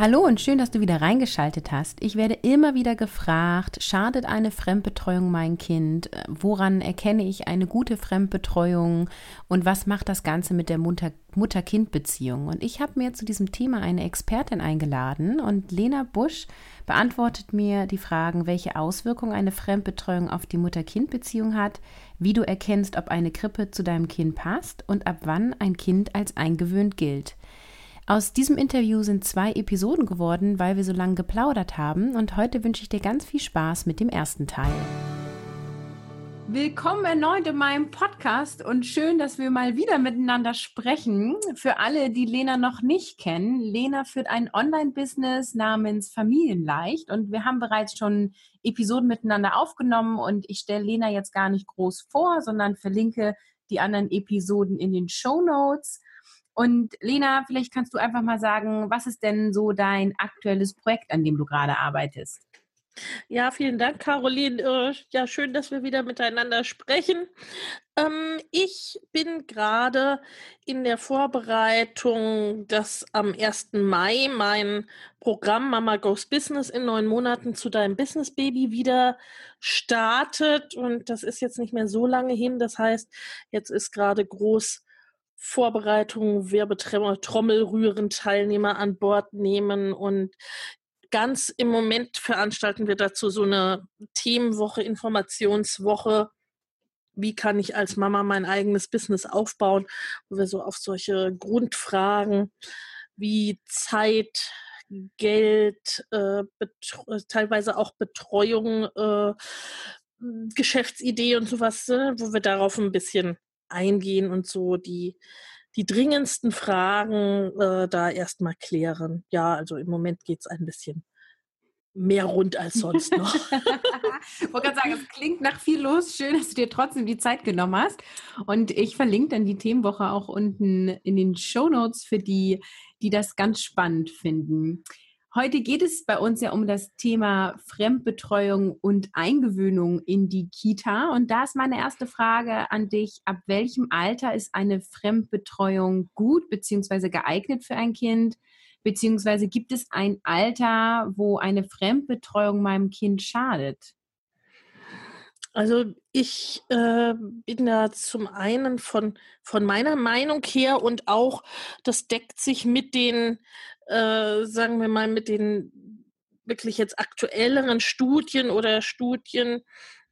Hallo und schön, dass du wieder reingeschaltet hast. Ich werde immer wieder gefragt, schadet eine Fremdbetreuung mein Kind? Woran erkenne ich eine gute Fremdbetreuung? Und was macht das Ganze mit der Mutter-Kind-Beziehung? Und ich habe mir zu diesem Thema eine Expertin eingeladen und Lena Busch beantwortet mir die Fragen, welche Auswirkungen eine Fremdbetreuung auf die Mutter-Kind-Beziehung hat, wie du erkennst, ob eine Krippe zu deinem Kind passt und ab wann ein Kind als eingewöhnt gilt. Aus diesem Interview sind zwei Episoden geworden, weil wir so lange geplaudert haben und heute wünsche ich dir ganz viel Spaß mit dem ersten Teil. Willkommen erneut in meinem Podcast und schön, dass wir mal wieder miteinander sprechen. Für alle, die Lena noch nicht kennen, Lena führt ein Online-Business namens Familienleicht und wir haben bereits schon Episoden miteinander aufgenommen und ich stelle Lena jetzt gar nicht groß vor, sondern verlinke die anderen Episoden in den Show Notes. Und Lena, vielleicht kannst du einfach mal sagen, was ist denn so dein aktuelles Projekt, an dem du gerade arbeitest? Ja, vielen Dank, Caroline. Äh, ja, schön, dass wir wieder miteinander sprechen. Ähm, ich bin gerade in der Vorbereitung, dass am 1. Mai mein Programm Mama Goes Business in neun Monaten zu deinem Business Baby wieder startet. Und das ist jetzt nicht mehr so lange hin. Das heißt, jetzt ist gerade groß Vorbereitung, Werbetrommel rühren, Teilnehmer an Bord nehmen und ganz im Moment veranstalten wir dazu so eine Themenwoche, Informationswoche. Wie kann ich als Mama mein eigenes Business aufbauen, wo wir so auf solche Grundfragen wie Zeit, Geld, äh, teilweise auch Betreuung, äh, Geschäftsidee und sowas, äh, wo wir darauf ein bisschen eingehen und so die, die dringendsten Fragen äh, da erstmal klären. Ja, also im Moment geht es ein bisschen mehr rund als sonst noch. ich wollte gerade sagen, es klingt nach viel los. Schön, dass du dir trotzdem die Zeit genommen hast. Und ich verlinke dann die Themenwoche auch unten in den Show Notes für die, die das ganz spannend finden. Heute geht es bei uns ja um das Thema Fremdbetreuung und Eingewöhnung in die Kita. Und da ist meine erste Frage an dich. Ab welchem Alter ist eine Fremdbetreuung gut bzw. geeignet für ein Kind? Beziehungsweise gibt es ein Alter, wo eine Fremdbetreuung meinem Kind schadet? Also ich äh, bin da zum einen von, von meiner Meinung her und auch, das deckt sich mit den, äh, sagen wir mal, mit den wirklich jetzt aktuelleren Studien oder Studien,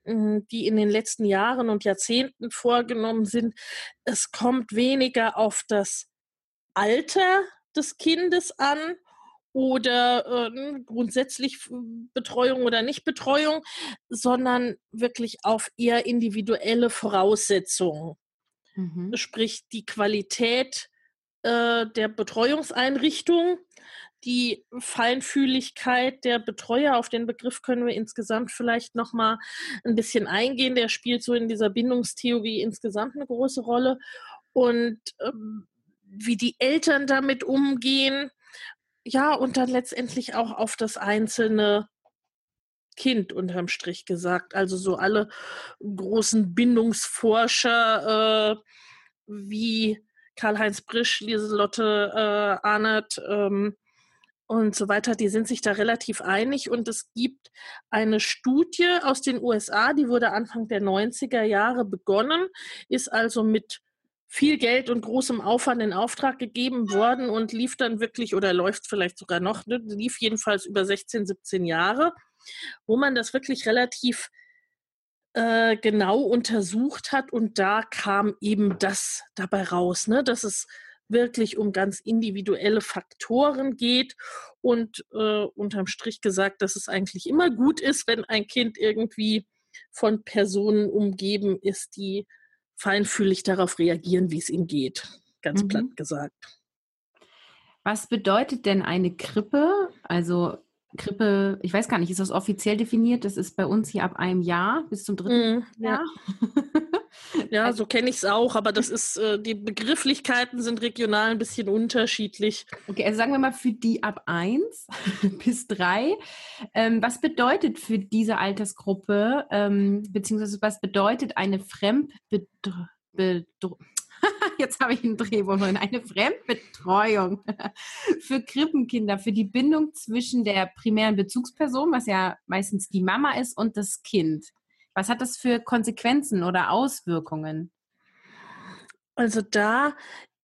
hm, die in den letzten Jahren und Jahrzehnten vorgenommen sind. Es kommt weniger auf das Alter des Kindes an oder äh, grundsätzlich Betreuung oder Nichtbetreuung, sondern wirklich auf eher individuelle Voraussetzungen. Mhm. Sprich die Qualität äh, der Betreuungseinrichtung, die Feinfühligkeit der Betreuer, auf den Begriff können wir insgesamt vielleicht noch mal ein bisschen eingehen. Der spielt so in dieser Bindungstheorie insgesamt eine große Rolle. Und ähm, wie die Eltern damit umgehen, ja, und dann letztendlich auch auf das einzelne Kind unterm Strich gesagt. Also so alle großen Bindungsforscher äh, wie Karl-Heinz Brisch, Lieselotte äh, Arnert ähm, und so weiter, die sind sich da relativ einig. Und es gibt eine Studie aus den USA, die wurde Anfang der 90er Jahre begonnen, ist also mit viel Geld und großem Aufwand in Auftrag gegeben worden und lief dann wirklich oder läuft vielleicht sogar noch, ne, lief jedenfalls über 16, 17 Jahre, wo man das wirklich relativ äh, genau untersucht hat und da kam eben das dabei raus, ne, dass es wirklich um ganz individuelle Faktoren geht und äh, unterm Strich gesagt, dass es eigentlich immer gut ist, wenn ein Kind irgendwie von Personen umgeben ist, die feinfühlig darauf reagieren, wie es ihm geht. Ganz mhm. platt gesagt. Was bedeutet denn eine Krippe? Also Krippe, ich weiß gar nicht, ist das offiziell definiert? Das ist bei uns hier ab einem Jahr bis zum dritten mhm, Jahr. Ja. Ja, so kenne ich es auch, aber das ist, äh, die Begrifflichkeiten sind regional ein bisschen unterschiedlich. Okay, also sagen wir mal für die ab 1 bis 3. Ähm, was bedeutet für diese Altersgruppe, ähm, beziehungsweise was bedeutet eine Fremdbetreuung? Jetzt habe ich einen Drehwurf eine Fremdbetreuung für Krippenkinder, für die Bindung zwischen der primären Bezugsperson, was ja meistens die Mama ist, und das Kind. Was hat das für Konsequenzen oder Auswirkungen? Also da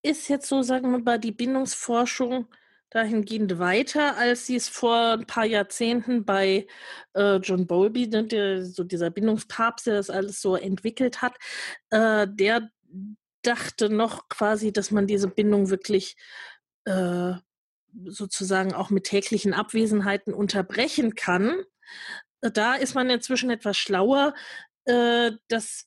ist jetzt so, sagen wir mal, die Bindungsforschung dahingehend weiter, als sie es vor ein paar Jahrzehnten bei äh, John Bowlby, ne, der, so dieser Bindungspapst, der das alles so entwickelt hat, äh, der dachte noch quasi, dass man diese Bindung wirklich äh, sozusagen auch mit täglichen Abwesenheiten unterbrechen kann da ist man inzwischen etwas schlauer, äh, dass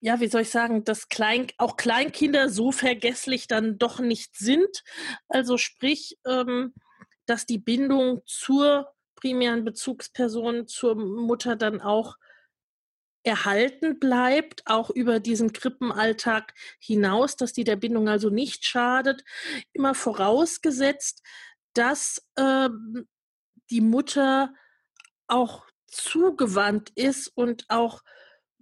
ja, wie soll ich sagen, dass Klein, auch Kleinkinder so vergesslich dann doch nicht sind. Also sprich, ähm, dass die Bindung zur primären Bezugsperson, zur Mutter dann auch erhalten bleibt, auch über diesen Krippenalltag hinaus, dass die der Bindung also nicht schadet. Immer vorausgesetzt, dass ähm, die Mutter auch zugewandt ist und auch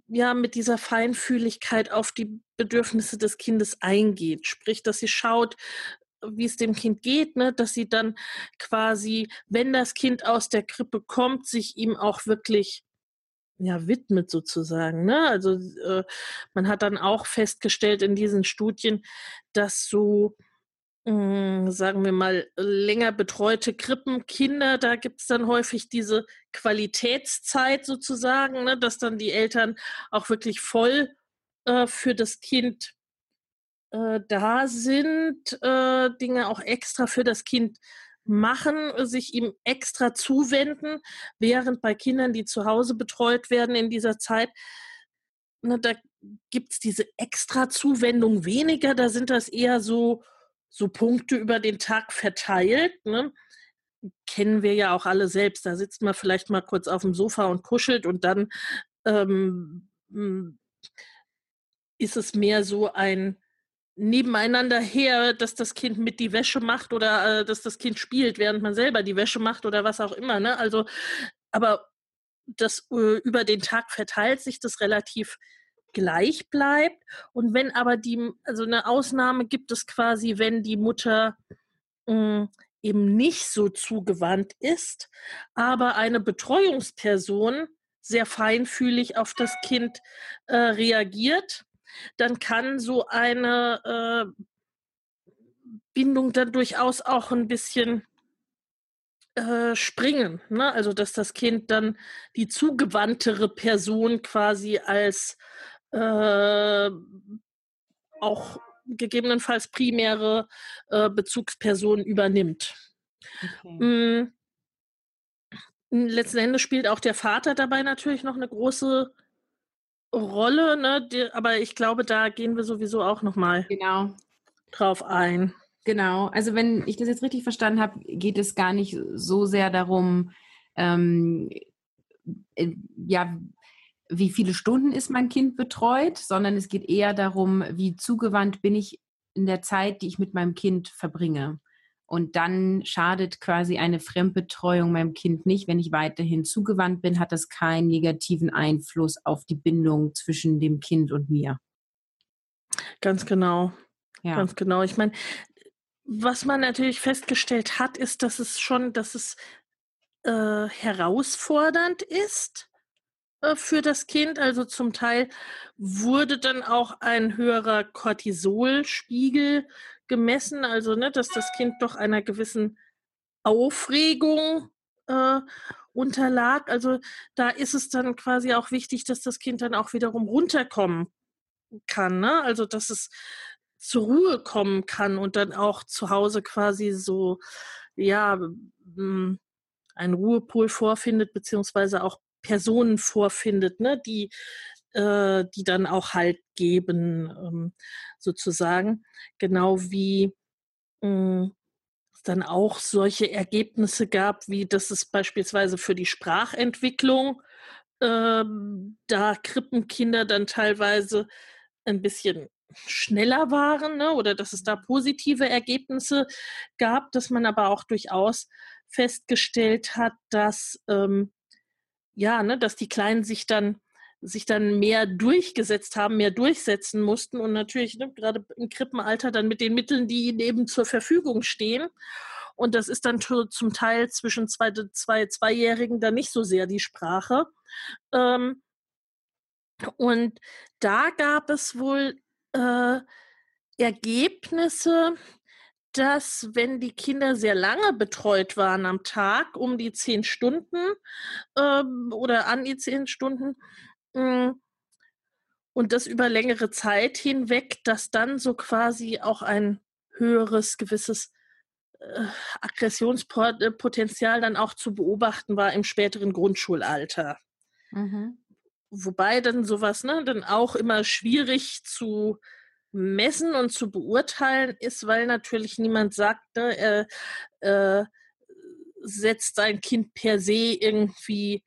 ja mit dieser Feinfühligkeit auf die Bedürfnisse des Kindes eingeht. Sprich, dass sie schaut, wie es dem Kind geht, ne, dass sie dann quasi, wenn das Kind aus der Krippe kommt, sich ihm auch wirklich ja widmet sozusagen. Ne? Also äh, man hat dann auch festgestellt in diesen Studien, dass so hm, sagen wir mal, länger betreute Krippenkinder, da gibt es dann häufig diese Qualitätszeit sozusagen, ne, dass dann die Eltern auch wirklich voll äh, für das Kind äh, da sind, äh, Dinge auch extra für das Kind machen, sich ihm extra zuwenden, während bei Kindern, die zu Hause betreut werden in dieser Zeit, ne, da gibt es diese extra Zuwendung weniger, da sind das eher so so Punkte über den Tag verteilt. Ne? Kennen wir ja auch alle selbst. Da sitzt man vielleicht mal kurz auf dem Sofa und kuschelt und dann ähm, hm, ist es mehr so ein nebeneinander her, dass das Kind mit die Wäsche macht oder äh, dass das Kind spielt, während man selber die Wäsche macht oder was auch immer. Ne? Also, aber das äh, über den Tag verteilt sich das relativ gleich bleibt. Und wenn aber die, also eine Ausnahme gibt es quasi, wenn die Mutter mh, hm, eben nicht so zugewandt ist, aber eine Betreuungsperson sehr feinfühlig auf das Kind äh, reagiert, dann kann so eine äh, Bindung dann durchaus auch ein bisschen äh, springen. Ne? Also dass das Kind dann die zugewandtere Person quasi als äh, auch gegebenenfalls primäre äh, Bezugsperson übernimmt. Okay. Mm, letzten Endes spielt auch der Vater dabei natürlich noch eine große Rolle, ne? Die, aber ich glaube, da gehen wir sowieso auch noch mal genau. drauf ein. Genau, also wenn ich das jetzt richtig verstanden habe, geht es gar nicht so sehr darum, ähm, äh, ja, wie viele Stunden ist mein Kind betreut, sondern es geht eher darum, wie zugewandt bin ich in der Zeit, die ich mit meinem Kind verbringe. Und dann schadet quasi eine Fremdbetreuung meinem Kind nicht. Wenn ich weiterhin zugewandt bin, hat das keinen negativen Einfluss auf die Bindung zwischen dem Kind und mir. Ganz genau. Ja. Ganz genau. Ich meine, was man natürlich festgestellt hat, ist, dass es schon, dass es äh, herausfordernd ist, äh, für das Kind. Also zum Teil wurde dann auch ein höherer Cortisolspiegel gemessen, also ne, dass das Kind doch einer gewissen Aufregung äh, unterlag. Also da ist es dann quasi auch wichtig, dass das Kind dann auch wiederum runterkommen kann. Ne? Also dass es zur Ruhe kommen kann und dann auch zu Hause quasi so, ja, einen Ruhepol vorfindet, beziehungsweise auch Personen vorfindet, ne, die, äh, die dann auch Halt geben, ähm, sozusagen. Genau wie äh, es dann auch solche Ergebnisse gab, wie dass es beispielsweise für die Sprachentwicklung ähm, da Krippenkinder dann teilweise ein bisschen schneller waren ne, oder dass es da positive Ergebnisse gab, dass man aber auch durchaus festgestellt hat, dass ähm, ja, ne, dass die Kleinen sich dann sich dann mehr durchgesetzt haben, mehr durchsetzen mussten und natürlich ne, gerade im Krippenalter dann mit den Mitteln, die ihnen eben zur Verfügung stehen. Und das ist dann zum Teil zwischen zwei, zwei Zweijährigen dann nicht so sehr die Sprache. Ähm, und da gab es wohl äh, Ergebnisse, dass wenn die Kinder sehr lange betreut waren am Tag, um die zehn Stunden ähm, oder an die zehn Stunden, und das über längere Zeit hinweg, dass dann so quasi auch ein höheres gewisses äh, Aggressionspotenzial dann auch zu beobachten war im späteren Grundschulalter. Mhm. Wobei dann sowas ne, dann auch immer schwierig zu messen und zu beurteilen ist, weil natürlich niemand sagt, ne, er äh, setzt sein Kind per se irgendwie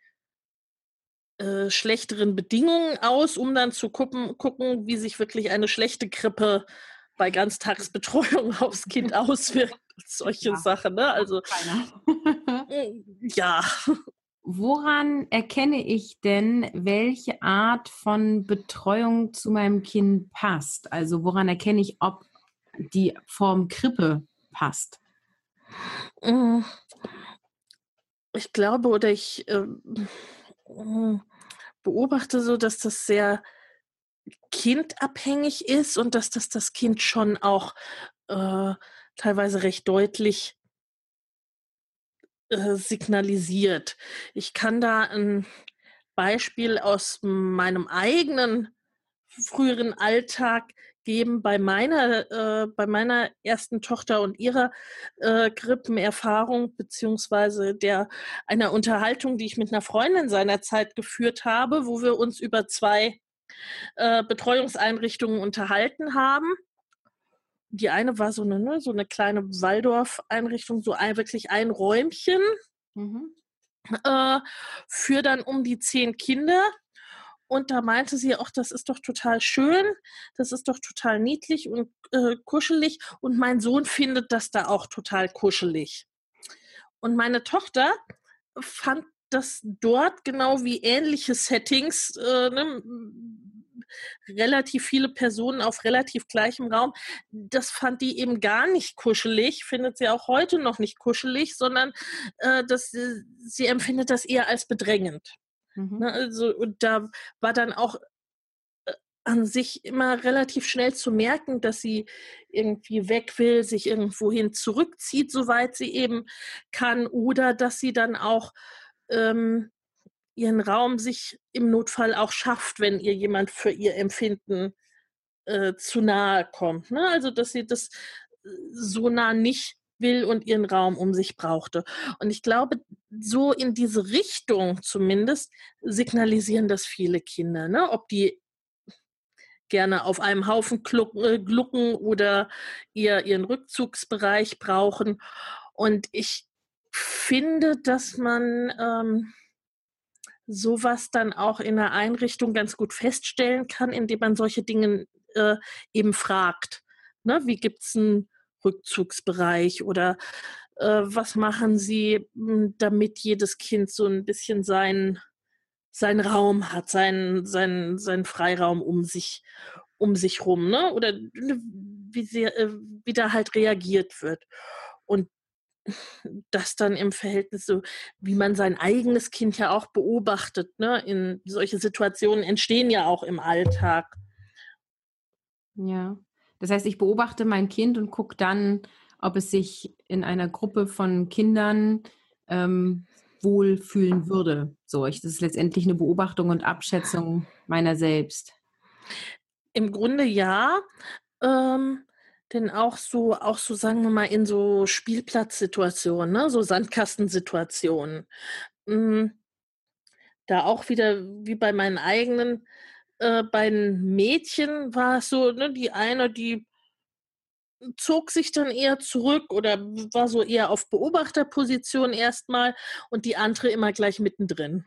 äh, schlechteren Bedingungen aus, um dann zu gucken, gucken, wie sich wirklich eine schlechte Krippe bei Ganztagsbetreuung aufs Kind auswirkt. Solche ja, Sachen, ne? Also ja. Woran erkenne ich denn, welche Art von Betreuung zu meinem Kind passt? Also woran erkenne ich, ob die Form Krippe passt? Mm. Ich glaube oder ich äh, beobachte so, dass das sehr kindabhängig ist und dass das das Kind schon auch äh, teilweise recht deutlich äh, signalisiert. Ich kann da ein Beispiel aus meinem eigenen früheren Alltag geben. Bei meiner, äh, bei meiner ersten Tochter und ihrer äh, Grippenerfahrung beziehungsweise der einer Unterhaltung, die ich mit einer Freundin seinerzeit geführt habe, wo wir uns über zwei äh, Betreuungseinrichtungen unterhalten haben die eine war so eine, ne, so eine kleine Waldorf-Einrichtung, so ein, wirklich ein Räumchen mhm. äh, für dann um die zehn Kinder. Und da meinte sie auch, das ist doch total schön, das ist doch total niedlich und äh, kuschelig. Und mein Sohn findet das da auch total kuschelig. Und meine Tochter fand das dort genau wie ähnliche Settings, äh, ne, relativ viele Personen auf relativ gleichem Raum. Das fand die eben gar nicht kuschelig, findet sie auch heute noch nicht kuschelig, sondern äh, das, sie empfindet das eher als bedrängend. Mhm. Ne, also, und da war dann auch äh, an sich immer relativ schnell zu merken, dass sie irgendwie weg will, sich irgendwohin zurückzieht, soweit sie eben kann, oder dass sie dann auch ähm, ihren Raum sich im Notfall auch schafft, wenn ihr jemand für ihr Empfinden äh, zu nahe kommt. Ne? Also, dass sie das äh, so nah nicht will und ihren Raum um sich brauchte. Und ich glaube, so in diese Richtung zumindest signalisieren das viele Kinder, ne? ob die gerne auf einem Haufen glucken, äh, glucken oder ihr, ihren Rückzugsbereich brauchen. Und ich finde, dass man ähm, sowas dann auch in der Einrichtung ganz gut feststellen kann, indem man solche Dinge äh, eben fragt. Ne? Wie gibt es einen Rückzugsbereich oder äh, was machen Sie, hm, damit jedes Kind so ein bisschen seinen sein Raum hat, seinen, seinen, seinen Freiraum um sich, um sich rum, ne? Oder wie, sehr, äh, wie da halt reagiert wird. Und das dann im Verhältnis so, wie man sein eigenes Kind ja auch beobachtet. Ne? In solche Situationen entstehen ja auch im Alltag. Ja, das heißt, ich beobachte mein Kind und gucke dann, ob es sich in einer Gruppe von Kindern ähm, wohlfühlen würde. So, ich, das ist letztendlich eine Beobachtung und Abschätzung meiner selbst. Im Grunde ja. Ähm, denn auch so, auch so, sagen wir mal, in so Spielplatzsituationen, ne? so Sandkastensituationen. Mhm. Da auch wieder, wie bei meinen eigenen äh, beiden Mädchen war es so, ne, die eine, die zog sich dann eher zurück oder war so eher auf Beobachterposition erstmal und die andere immer gleich mittendrin.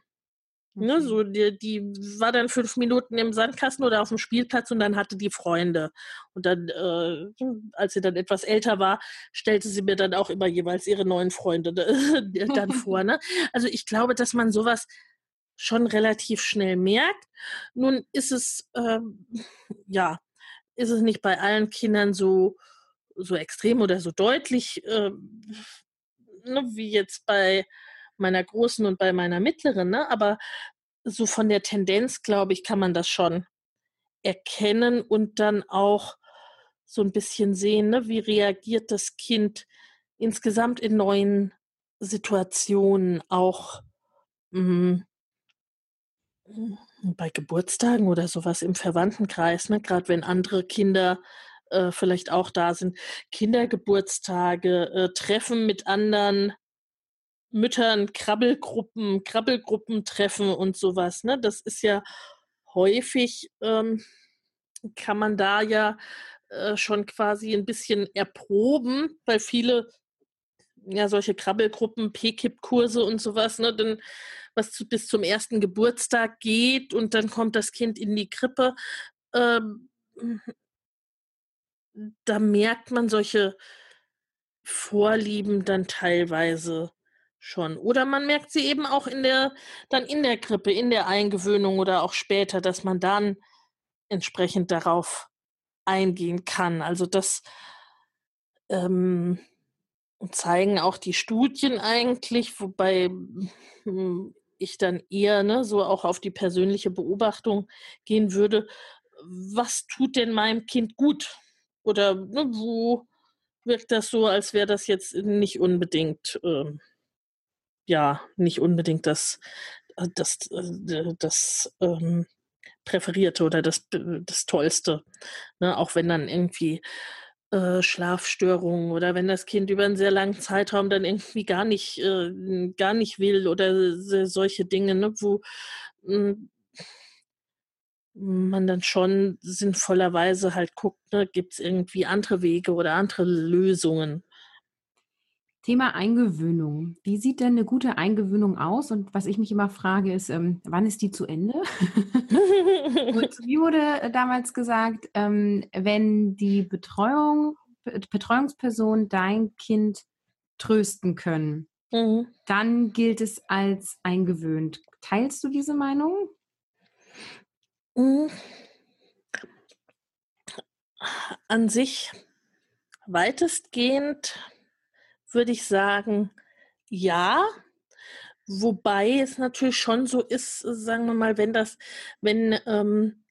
Ne, so die, die war dann fünf Minuten im Sandkasten oder auf dem Spielplatz und dann hatte die Freunde. Und dann, äh, als sie dann etwas älter war, stellte sie mir dann auch immer jeweils ihre neuen Freunde dann vor. Ne? Also ich glaube, dass man sowas schon relativ schnell merkt. Nun ist es, ähm, ja, ist es nicht bei allen Kindern so, so extrem oder so deutlich, äh, ne, wie jetzt bei meiner großen und bei meiner mittleren, ne? aber so von der Tendenz, glaube ich, kann man das schon erkennen und dann auch so ein bisschen sehen, ne? wie reagiert das Kind insgesamt in neuen Situationen, auch mh, bei Geburtstagen oder sowas im Verwandtenkreis, ne? gerade wenn andere Kinder äh, vielleicht auch da sind, Kindergeburtstage, äh, Treffen mit anderen Müttern, Krabbelgruppen, Krabbelgruppen treffen und sowas. Ne? Das ist ja häufig, ähm, kann man da ja äh, schon quasi ein bisschen erproben, weil viele ja solche Krabbelgruppen, PKIP-Kurse und sowas, ne, dann was zu, bis zum ersten Geburtstag geht und dann kommt das Kind in die Krippe. Ähm, da merkt man solche Vorlieben dann teilweise schon. Oder man merkt sie eben auch in der, dann in der Krippe, in der Eingewöhnung oder auch später, dass man dann entsprechend darauf eingehen kann. Also das ähm, zeigen auch die Studien eigentlich, wobei hm, ich dann eher ne, so auch auf die persönliche Beobachtung gehen würde. Was tut denn meinem Kind gut? Oder ne, wo wirkt das so, als wäre das jetzt nicht unbedingt ähm, ja nicht unbedingt das, äh, das, äh, das ähm, Präferierte oder das, das Tollste. Ne? Auch wenn dann irgendwie äh, Schlafstörungen oder wenn das Kind über einen sehr langen Zeitraum dann irgendwie gar nicht, äh, gar nicht will oder solche Dinge, ne? wo hm, man dann schon sinnvollerweise halt guckt, ne, gibt es irgendwie andere Wege oder andere Lösungen. Thema Eingewöhnung. Wie sieht denn eine gute Eingewöhnung aus? Und was ich mich immer frage, ist, ähm, wann ist die zu Ende? und wie wurde damals gesagt, ähm, wenn die Betreuung, Betreuungsperson dein Kind trösten können, mhm. dann gilt es als eingewöhnt. Teilst du diese Meinung? Mhm. An sich weitestgehend würde ich sagen, ja. Wobei es natürlich schon so ist, sagen wir mal, wenn das, wenn, ähm,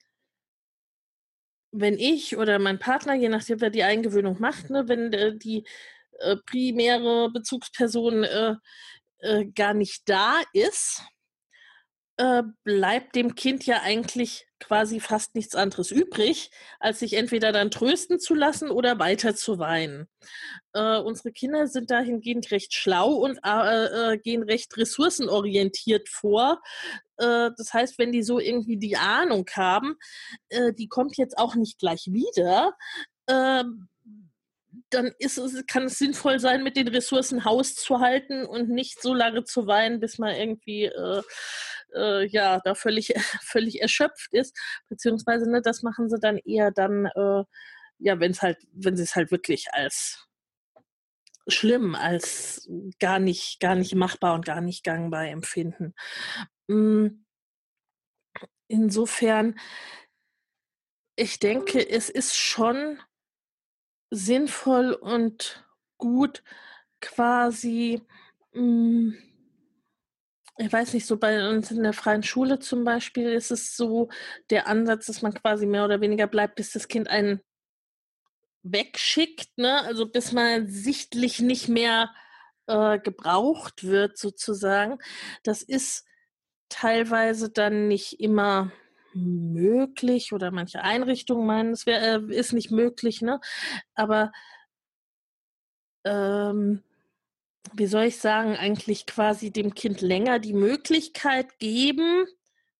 wenn ich oder mein Partner, je nachdem, wer die Eingewöhnung macht, ne, wenn äh, die äh, primäre Bezugsperson äh, äh gar nicht da ist, äh, bleibt dem Kind ja eigentlich quasi fast nichts anderes übrig, als sich entweder dann trösten zu lassen oder weiter zu weinen. Äh, unsere Kinder sind dahingehend recht schlau und äh, äh, gehen recht ressourcenorientiert vor. Äh, das heißt, wenn die so irgendwie die Ahnung haben, die kommt jetzt auch nicht gleich wieder, ähm, dann ist es, kann es sinnvoll sein, mit den Ressourcen Haus zu halten und nicht so lange zu weinen, bis man irgendwie äh, äh, ja da völlig völlig erschöpft ist. Beziehungsweise ne, das machen sie dann eher dann äh, ja, wenn es halt, wenn sie es halt wirklich als schlimm, als gar nicht, gar nicht machbar und gar nicht gangbar empfinden. Mm. Insofern, ich denke, es ist schon sinnvoll und gut quasi, hm, ich weiß nicht, so bei uns in der freien Schule zum Beispiel ist es so der Ansatz, dass man quasi mehr oder weniger bleibt, bis das Kind einen wegschickt, ne? also bis man sichtlich nicht mehr äh, gebraucht wird sozusagen. Das ist teilweise dann nicht immer möglich oder manche Einrichtungen meinen, es wär, äh, ist nicht möglich, ne? Aber ähm, wie soll ich sagen, eigentlich quasi dem Kind länger die Möglichkeit geben,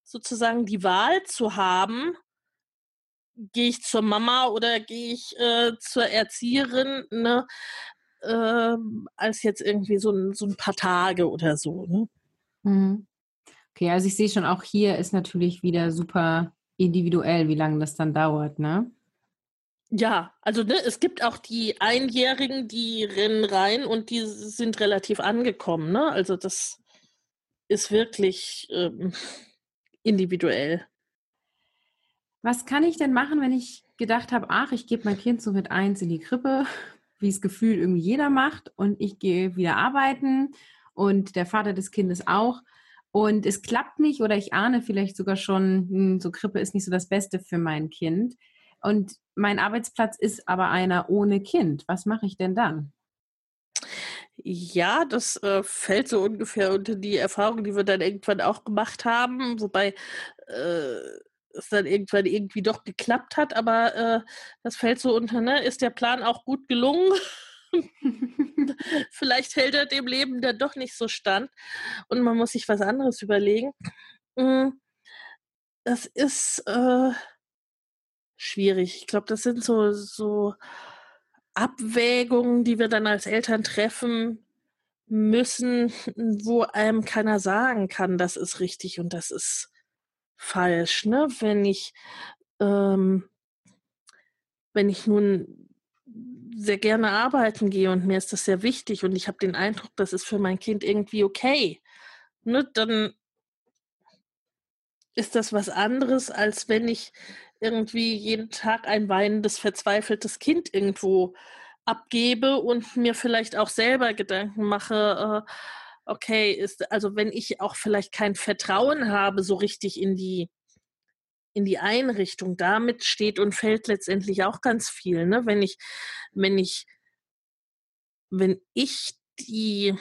sozusagen die Wahl zu haben, gehe ich zur Mama oder gehe ich äh, zur Erzieherin, ne? Äh, als jetzt irgendwie so ein, so ein paar Tage oder so. Ne? Mhm. Okay, also ich sehe schon, auch hier ist natürlich wieder super individuell, wie lange das dann dauert, ne? Ja, also ne, es gibt auch die Einjährigen, die rennen rein und die sind relativ angekommen, ne? Also das ist wirklich ähm, individuell. Was kann ich denn machen, wenn ich gedacht habe, ach, ich gebe mein Kind so mit eins in die Krippe, wie es gefühlt irgendwie jeder macht, und ich gehe wieder arbeiten und der Vater des Kindes auch. Und es klappt nicht oder ich ahne vielleicht sogar schon, hm, so Krippe ist nicht so das Beste für mein Kind. Und mein Arbeitsplatz ist aber einer ohne Kind. Was mache ich denn dann? Ja, das äh, fällt so ungefähr unter die Erfahrung, die wir dann irgendwann auch gemacht haben, wobei äh, es dann irgendwann irgendwie doch geklappt hat, aber äh, das fällt so unter, ne? Ist der Plan auch gut gelungen? Vielleicht hält er dem Leben dann doch nicht so stand und man muss sich was anderes überlegen. Hm, das ist äh, schwierig. Ich glaube, das sind so, so Abwägungen, die wir dann als Eltern treffen müssen, wo einem keiner sagen kann, das ist richtig und das ist falsch. Ne? Wenn ich, ähm, wenn ich nun sehr gerne arbeiten gehe und mir ist das sehr wichtig und ich habe den Eindruck, das ist für mein Kind irgendwie okay, ne, dann ist das was anderes, als wenn ich irgendwie jeden Tag ein weinendes, verzweifeltes Kind irgendwo abgebe und mir vielleicht auch selber Gedanken mache, äh, okay, ist, also wenn ich auch vielleicht kein Vertrauen habe, so richtig in die, in die Einrichtung, damit steht und fällt letztendlich auch ganz viel, ne? Wenn ich, wenn ich, wenn ich die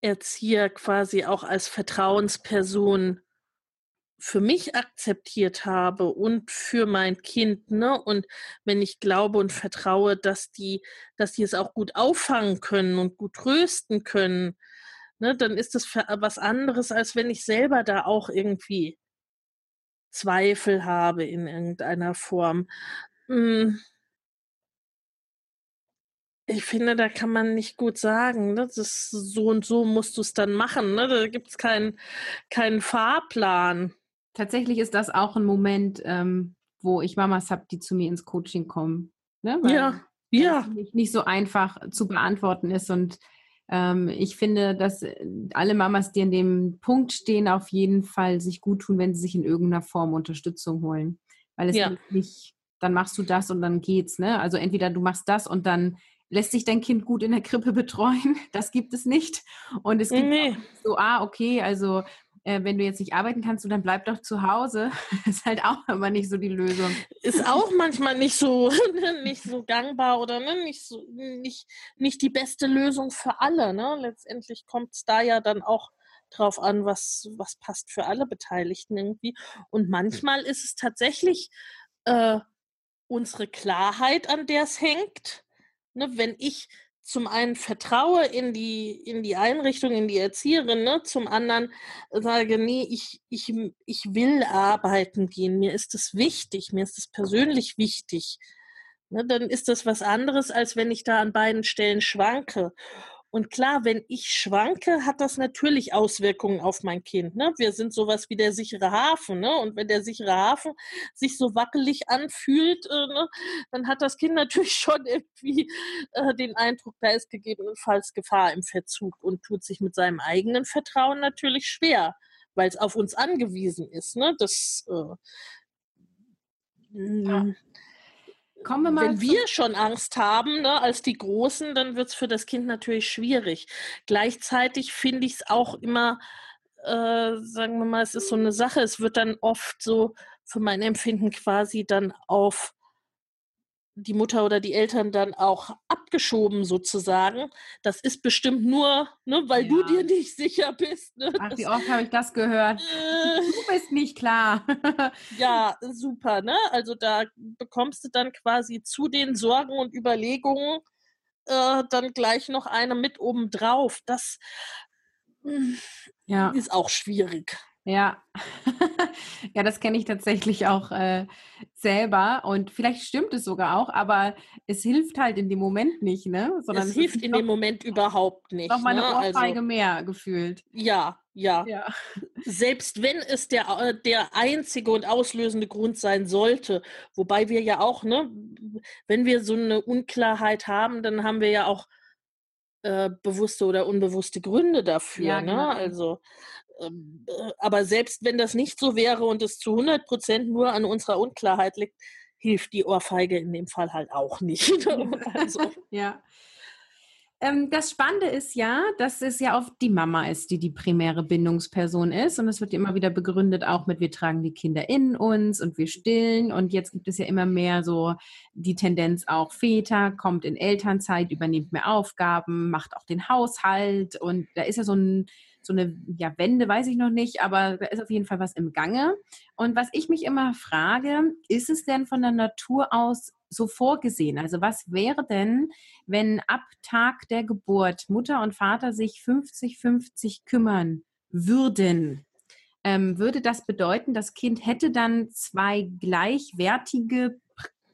Erzieher quasi auch als Vertrauensperson für mich akzeptiert habe und für mein Kind, ne? Und wenn ich glaube und vertraue, dass die, dass die es auch gut auffangen können und gut trösten können, ne, dann ist das was anderes, als wenn ich selber da auch irgendwie Zweifel habe in irgendeiner Form. Hm. Ich finde, da kann man nicht gut sagen, ne? das ist so und so musst du es dann machen. Ne? Da gibt es keinen keinen Fahrplan tatsächlich ist das auch ein Moment, ähm, wo ich Mamas habe, die zu mir ins Coaching kommen. Ne? Weil ja, ja. Nicht, nicht so einfach zu beantworten ist. Und ähm, ich finde, dass alle Mamas, die an dem Punkt stehen, auf jeden Fall sich gut tun, wenn sie sich in irgendeiner Form Unterstützung holen. Weil es ja. nicht, dann machst du das und dann geht's. Ne? Also entweder du machst das und dann lässt sich dein Kind gut in der Krippe betreuen. Das gibt es nicht. Und es gibt nee. so, ah, okay, also äh, wenn du jetzt nicht arbeiten kannst, dann bleib doch zu Hause. ist halt auch immer nicht so die Lösung. Ist auch manchmal nicht so, nicht so gangbar oder ne, nicht, so, nicht, nicht die beste Lösung für alle. Ne? Letztendlich kommt es da ja dann auch drauf an, was, was passt für alle Beteiligten irgendwie. Und manchmal ist es tatsächlich äh, unsere Klarheit, an der es hängt. Ne, wenn ich zum einen vertraue in die, in die Einrichtung, in die Erzieherin, ne? zum anderen sage, nee, ich, ich, ich will arbeiten gehen, mir ist es wichtig, mir ist es persönlich wichtig. Ne? Dann ist das was anderes, als wenn ich da an beiden Stellen schwanke. Und klar, wenn ich schwanke, hat das natürlich Auswirkungen auf mein Kind. Ne? Wir sind sowas wie der sichere Hafen. Ne? Und wenn der sichere Hafen sich so wackelig anfühlt, äh, ne, dann hat das Kind natürlich schon irgendwie äh, den Eindruck, da ist gegebenenfalls Gefahr im Verzug und tut sich mit seinem eigenen Vertrauen natürlich schwer, weil es auf uns angewiesen ist. Ne? Das äh, ja. Kommen wir mal Wenn wir schon Angst haben, ne, als die Großen, dann wird es für das Kind natürlich schwierig. Gleichzeitig finde ich es auch immer, äh, sagen wir mal, es ist so eine Sache, es wird dann oft so für mein Empfinden quasi dann auf die Mutter oder die Eltern dann auch abgeschoben sozusagen. Das ist bestimmt nur, ne, weil ja. du dir nicht sicher bist. Ne? Ach, wie oft habe ich das gehört? Äh, du bist nicht klar. ja, super, ne? Also da bekommst du dann quasi zu den Sorgen und Überlegungen äh, dann gleich noch eine mit oben drauf. Das ja. ist auch schwierig. Ja, ja, das kenne ich tatsächlich auch äh, selber und vielleicht stimmt es sogar auch, aber es hilft halt in dem Moment nicht, ne? Sondern es, es hilft in noch, dem Moment überhaupt nicht. Noch mal eine ne? Ohrfeige also, mehr gefühlt. Ja, ja, ja. Selbst wenn es der, äh, der einzige und auslösende Grund sein sollte, wobei wir ja auch, ne, wenn wir so eine Unklarheit haben, dann haben wir ja auch äh, bewusste oder unbewusste Gründe dafür. Ja, ne? genau. ne? Also, aber selbst wenn das nicht so wäre und es zu 100 Prozent nur an unserer Unklarheit liegt, hilft die Ohrfeige in dem Fall halt auch nicht. also. Ja. Ähm, das Spannende ist ja, dass es ja oft die Mama ist, die die primäre Bindungsperson ist. Und es wird immer wieder begründet, auch mit, wir tragen die Kinder in uns und wir stillen. Und jetzt gibt es ja immer mehr so die Tendenz auch, Väter kommt in Elternzeit, übernimmt mehr Aufgaben, macht auch den Haushalt. Und da ist ja so ein so eine ja, Wende, weiß ich noch nicht, aber da ist auf jeden Fall was im Gange. Und was ich mich immer frage, ist es denn von der Natur aus so vorgesehen? Also was wäre denn, wenn ab Tag der Geburt Mutter und Vater sich 50-50 kümmern würden? Ähm, würde das bedeuten, das Kind hätte dann zwei gleichwertige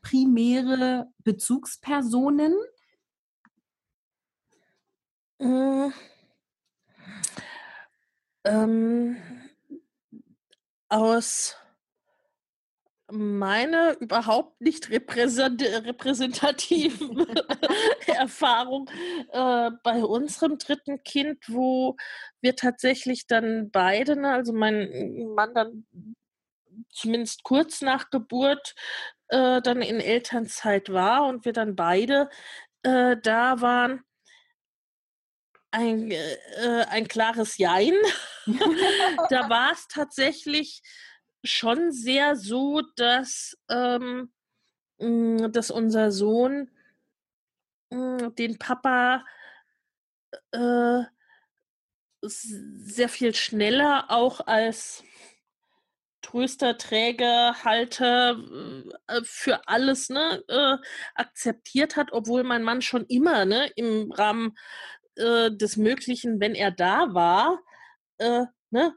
primäre Bezugspersonen? Äh, ähm, aus meine überhaupt nicht repräsentativen Erfahrung äh, bei unserem dritten Kind, wo wir tatsächlich dann beide, ne, also mein Mann dann zumindest kurz nach Geburt äh, dann in Elternzeit war und wir dann beide äh, da waren, ein, äh, ein klares Jein. da war es tatsächlich schon sehr so, dass, ähm, mm, dass unser Sohn äh, den Papa äh, sehr viel schneller auch als Tröster, Träger, Halter äh, für alles ne, äh, akzeptiert hat, obwohl mein Mann schon immer ne, im Rahmen äh, des Möglichen, wenn er da war, äh, ne,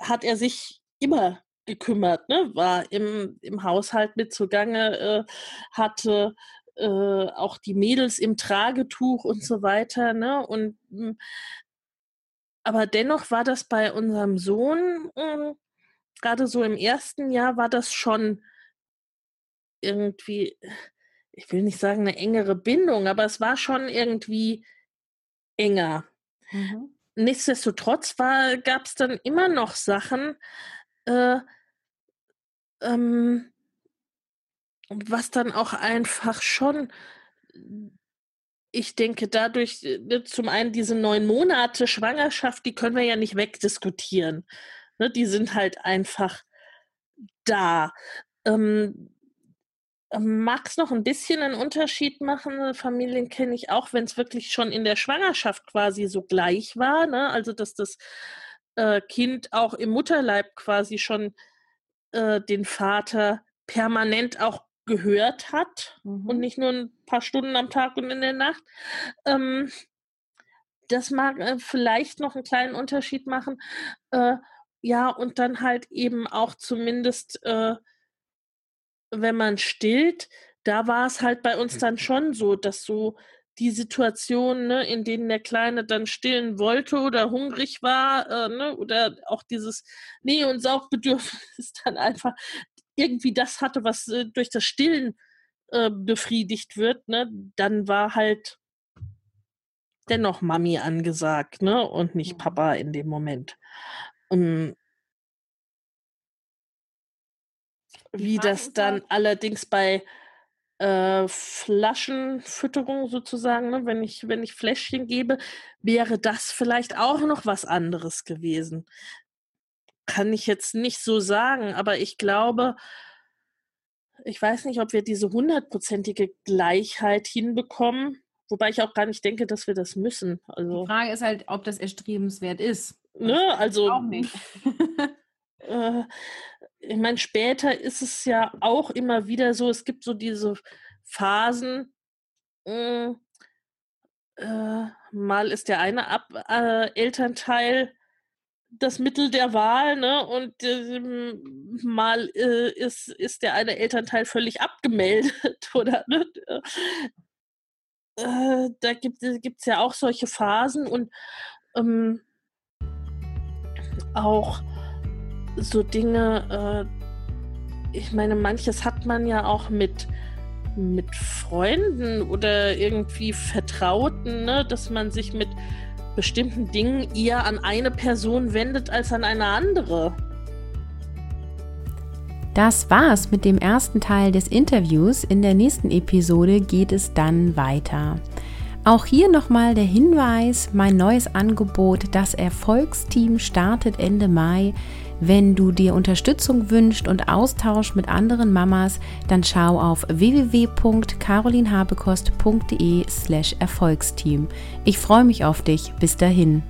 hat er sich immer gekümmert, ne, war im, im Haushalt mit zugange, äh, hatte äh, auch die Mädels im Tragetuch und so weiter, ne, und hm, aber dennoch war das bei unserem Sohn, hm, gerade so im ersten Jahr, war das schon irgendwie, ich will nicht sagen eine engere Bindung, aber es war schon irgendwie enger. Mhm. Nichtsdestotrotz gab es dann immer noch Sachen, äh, ähm, was dann auch einfach schon, ich denke, dadurch, äh, zum einen diese neun Monate Schwangerschaft, die können wir ja nicht wegdiskutieren. Ne, die sind halt einfach da. Ähm, Mag es noch ein bisschen einen Unterschied machen? Familien kenne ich auch, wenn es wirklich schon in der Schwangerschaft quasi so gleich war, ne? Also dass das äh, Kind auch im Mutterleib quasi schon äh, den Vater permanent auch gehört hat mhm. und nicht nur ein paar Stunden am Tag und in der Nacht. Ähm, das mag äh, vielleicht noch einen kleinen Unterschied machen. Äh, ja, und dann halt eben auch zumindest äh, wenn man stillt, da war es halt bei uns dann schon so, dass so die Situation, ne, in denen der Kleine dann stillen wollte oder hungrig war, äh, ne, oder auch dieses Nähe- und Saugbedürfnis dann einfach irgendwie das hatte, was äh, durch das Stillen äh, befriedigt wird, ne, dann war halt dennoch Mami angesagt, ne, und nicht mhm. Papa in dem Moment. Um, ähm, Wie das dann allerdings bei äh, Flaschenfütterung sozusagen, ne, wenn ich wenn ich Fläschchen gebe, wäre das vielleicht auch noch was anderes gewesen. Kann ich jetzt nicht so sagen, aber ich glaube, ich weiß nicht, ob wir diese hundertprozentige Gleichheit hinbekommen, wobei ich auch gar nicht denke, dass wir das müssen. Also, Die Frage ist halt, ob das erstrebenswert ist. Ne, also auch nicht. äh, ich meine, später ist es ja auch immer wieder so, es gibt so diese Phasen, äh, äh, mal ist der eine Ab äh, Elternteil das Mittel der Wahl, ne? Und äh, mal äh, ist, ist der eine Elternteil völlig abgemeldet, oder? Ne? Äh, da gibt es ja auch solche Phasen und ähm, auch so Dinge, äh, ich meine, manches hat man ja auch mit, mit Freunden oder irgendwie Vertrauten, ne? dass man sich mit bestimmten Dingen eher an eine Person wendet als an eine andere. Das war's mit dem ersten Teil des Interviews. In der nächsten Episode geht es dann weiter. Auch hier nochmal der Hinweis, mein neues Angebot, das Erfolgsteam startet Ende Mai. Wenn du dir Unterstützung wünschst und Austausch mit anderen Mamas, dann schau auf www.carolinhabekost.de slash Erfolgsteam. Ich freue mich auf dich. Bis dahin.